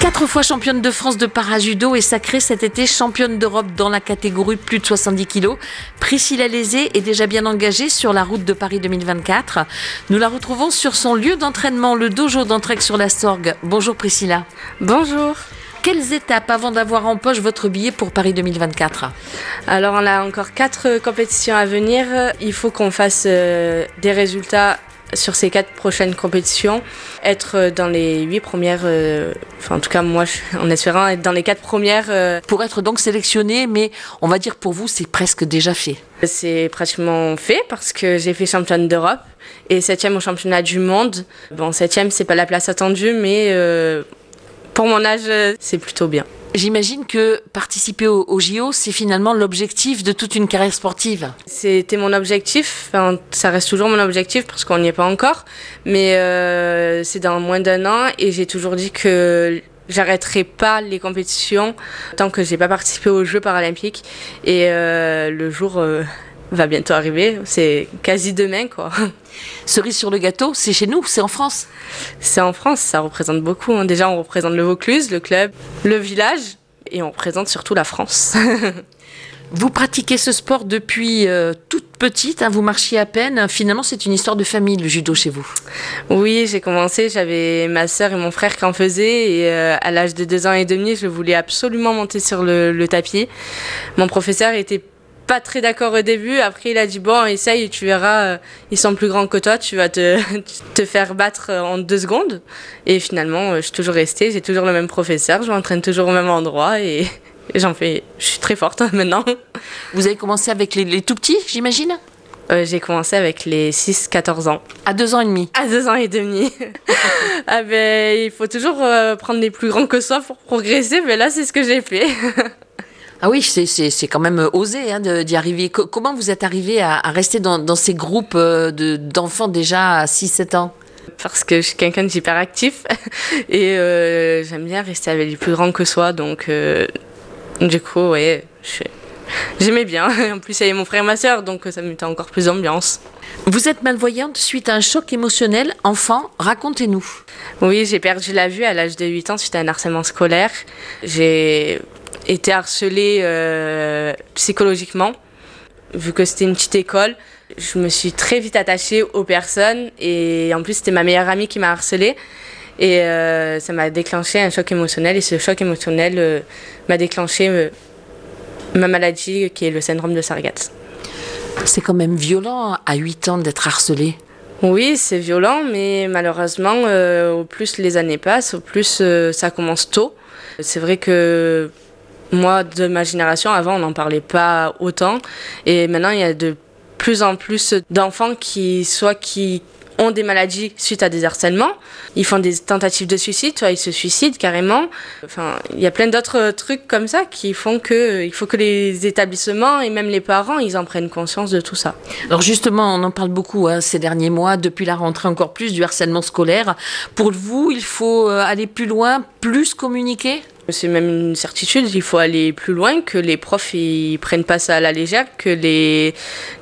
Quatre fois championne de France de parajudo et sacrée cet été championne d'Europe dans la catégorie plus de 70 kilos. Priscilla Lézé est déjà bien engagée sur la route de Paris 2024. Nous la retrouvons sur son lieu d'entraînement, le dojo d'Entraigue sur la Sorgue. Bonjour Priscilla. Bonjour. Quelles étapes avant d'avoir en poche votre billet pour Paris 2024 Alors on a encore quatre compétitions à venir. Il faut qu'on fasse euh, des résultats sur ces quatre prochaines compétitions, être dans les huit premières, euh, enfin en tout cas moi en espérant être dans les quatre premières. Euh, pour être donc sélectionné, mais on va dire pour vous c'est presque déjà fait. C'est pratiquement fait parce que j'ai fait championne d'Europe et septième au championnat du monde. Bon septième c'est pas la place attendue mais euh, pour mon âge c'est plutôt bien. J'imagine que participer au, JO, c'est finalement l'objectif de toute une carrière sportive. C'était mon objectif, enfin, ça reste toujours mon objectif parce qu'on n'y est pas encore, mais euh, c'est dans moins d'un an et j'ai toujours dit que j'arrêterai pas les compétitions tant que j'ai pas participé aux Jeux paralympiques. Et euh, le jour euh, va bientôt arriver. C'est quasi demain, quoi. Cerise sur le gâteau, c'est chez nous, c'est en France. C'est en France, ça représente beaucoup. Hein. Déjà, on représente le Vaucluse, le club, le village, et on représente surtout la France. vous pratiquez ce sport depuis euh, toute petite, hein, vous marchiez à peine. Finalement, c'est une histoire de famille, le judo chez vous. Oui, j'ai commencé, j'avais ma soeur et mon frère qui en faisaient, et euh, à l'âge de deux ans et demi, je voulais absolument monter sur le, le tapis. Mon professeur était pas très d'accord au début. Après, il a dit Bon, essaye, tu verras, euh, ils sont plus grands que toi, tu vas te, te faire battre euh, en deux secondes. Et finalement, euh, je suis toujours restée, j'ai toujours le même professeur, je m'entraîne toujours au même endroit et, j'en fais. Je suis très forte maintenant. Vous avez commencé avec les, tout petits, j'imagine? J'ai commencé avec les 6-14 ans. À deux ans et demi À deux ans et demi. ah ben, il faut toujours prendre les plus grands que soi pour progresser, mais là, c'est ce que j'ai fait. Ah oui, c'est quand même euh, osé hein, d'y arriver. comment vous êtes arrivé à, rester dans, ces groupes euh, d'enfants déjà à 6-7 ans? Parce que je suis quelqu'un d'hyperactif et euh, j'aime bien rester avec les plus grands que soi. Donc, du coup, ouais, j'aimais bien. En plus, il y avait mon frère et ma soeur, donc ça me mettait encore plus d'ambiance. Vous êtes malvoyante suite à un choc émotionnel? Enfant, racontez-nous. Oui, j'ai perdu la vue à l'âge de 8 ans suite à un harcèlement scolaire. J'ai été harcelée euh, psychologiquement, vu que c'était une petite école. Je me suis très vite attachée aux personnes et en plus c'était ma meilleure amie qui m'a harcelée. Et euh, ça m'a déclenché un choc émotionnel et ce choc émotionnel euh, m'a déclenché ma maladie qui est le syndrome de Sargat. C'est quand même violent à 8 ans d'être harcelée. Oui, c'est violent, mais malheureusement, au plus les années passent, au plus ça commence tôt. C'est vrai que moi, de ma génération, avant, on n'en parlait pas autant. Et maintenant, il y a de plus en plus d'enfants qui, soit qui ont des maladies suite à des harcèlements, ils font des tentatives de suicide, soit ils se suicident carrément. Enfin, il y a plein d'autres trucs comme ça qui font que il faut que les établissements et même les parents, ils en prennent conscience de tout ça. Alors justement, on en parle beaucoup hein, ces derniers mois, depuis la rentrée encore plus du harcèlement scolaire. Pour vous, il faut euh, aller plus loin, plus communiquer? C'est même une certitude, il faut aller plus loin, que les profs ils prennent pas ça à la légère, que les,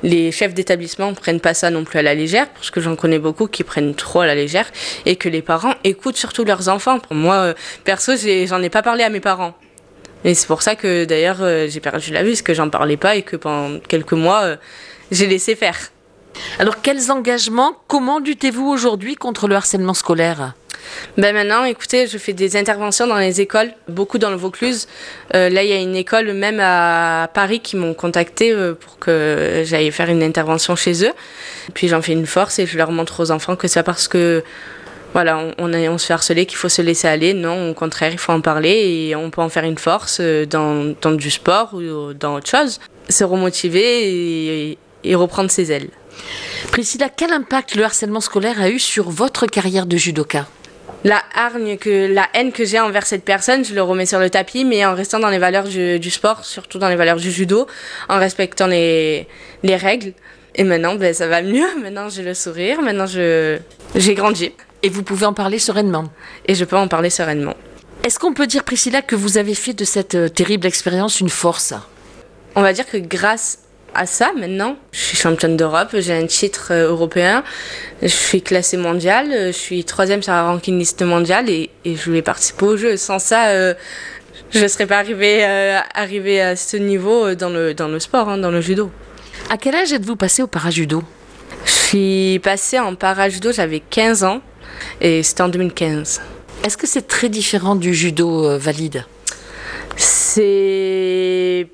les chefs d'établissement prennent pas ça non plus à la légère, parce que j'en connais beaucoup qui prennent trop à la légère, et que les parents écoutent surtout leurs enfants. Pour moi, euh, perso, j'en ai, pas parlé à mes parents. Et c'est pour ça que d'ailleurs euh, j'ai perdu la vue, parce que j'en parlais pas et que pendant quelques mois, euh, j'ai laissé faire. Alors quels engagements, comment luttez-vous aujourd'hui contre le harcèlement scolaire? Ben maintenant, écoutez, je fais des interventions dans les écoles, beaucoup dans le Vaucluse. Euh, là, il y a une école même à Paris qui m'ont contacté euh, pour que j'aille faire une intervention chez eux. Puis j'en fais une force et je leur montre aux enfants que c'est parce que voilà, on, se fait harceler qu'il faut se laisser aller. Non, au contraire, il faut en parler et on peut en faire une force euh, dans, dans du sport ou dans autre chose. Se remotiver et, et reprendre ses ailes. Priscilla, quel impact le harcèlement scolaire a eu sur votre carrière de judoka? La hargne, que, la haine que j'ai envers cette personne, je le remets sur le tapis, mais en restant dans les valeurs du, sport, surtout dans les valeurs du judo, en respectant les, les règles. Et maintenant, ben, ça va mieux. Maintenant, j'ai le sourire. Maintenant, je, j'ai grandi. Et vous pouvez en parler sereinement. Et je peux en parler sereinement. Est-ce qu'on peut dire, Priscilla, que vous avez fait de cette euh, terrible expérience une force? On va dire que grâce à ça maintenant. Je suis championne d'Europe, j'ai un titre euh, européen, je suis classée mondiale, je suis troisième sur la ranking liste mondiale et, je voulais participer au jeu. Sans ça, euh, je ne serais pas arrivée, euh, à ce niveau dans le, dans le sport, hein, dans le judo. À quel âge êtes-vous passée au parajudo? Je suis passée en parajudo, j'avais 15 ans et c'était en 2015. Est-ce que c'est très différent du judo valide? C'est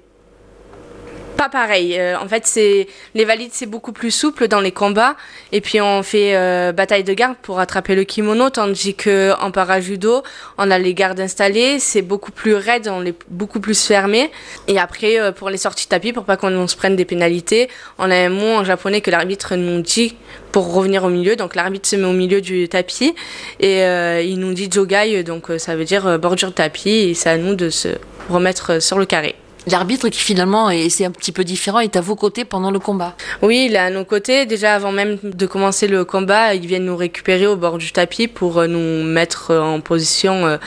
pareil. Euh, en fait, c'est les valides, c'est beaucoup plus souple dans les combats. Et puis on fait euh, bataille de garde pour attraper le kimono, tandis que en parajudo, on a les gardes installées, c'est beaucoup plus raide, on est beaucoup plus fermé. Et après, euh, pour les sorties tapis, pour pas qu'on se prenne des pénalités, on a un mot en japonais que l'arbitre nous dit pour revenir au milieu. Donc l'arbitre se met au milieu du tapis et il nous dit jogai, donc ça veut dire bordure tapis. Et c'est à nous de se remettre sur le carré. L'arbitre qui finalement, et c'est un petit peu différent, est à vos côtés pendant le combat. Oui, il est à nos côtés. Déjà avant même de commencer le combat, il vient nous récupérer au bord du tapis pour euh, nous mettre euh, en position euh,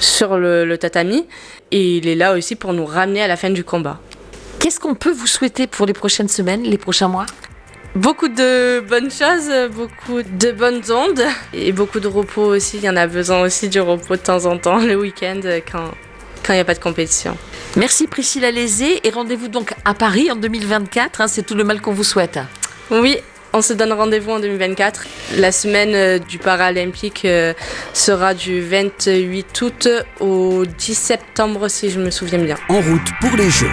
sur le, tatami. Et il est là aussi pour nous ramener à la fin du combat. Qu'est-ce qu'on peut vous souhaiter pour les prochaines semaines, les prochains mois? Beaucoup de bonnes choses, beaucoup de bonnes ondes et beaucoup de repos aussi. Il y en a besoin aussi du repos de temps en temps, le week-end, quand quand il n'y a pas de compétition. Merci Priscilla Lézé et rendez-vous donc à Paris en 2024. Hein, c'est tout le mal qu'on vous souhaite. Oui, on se donne rendez-vous en 2024. La semaine euh, du Paralympique euh, sera du 28 août au 10 septembre si je me souviens bien. En route pour les Jeux.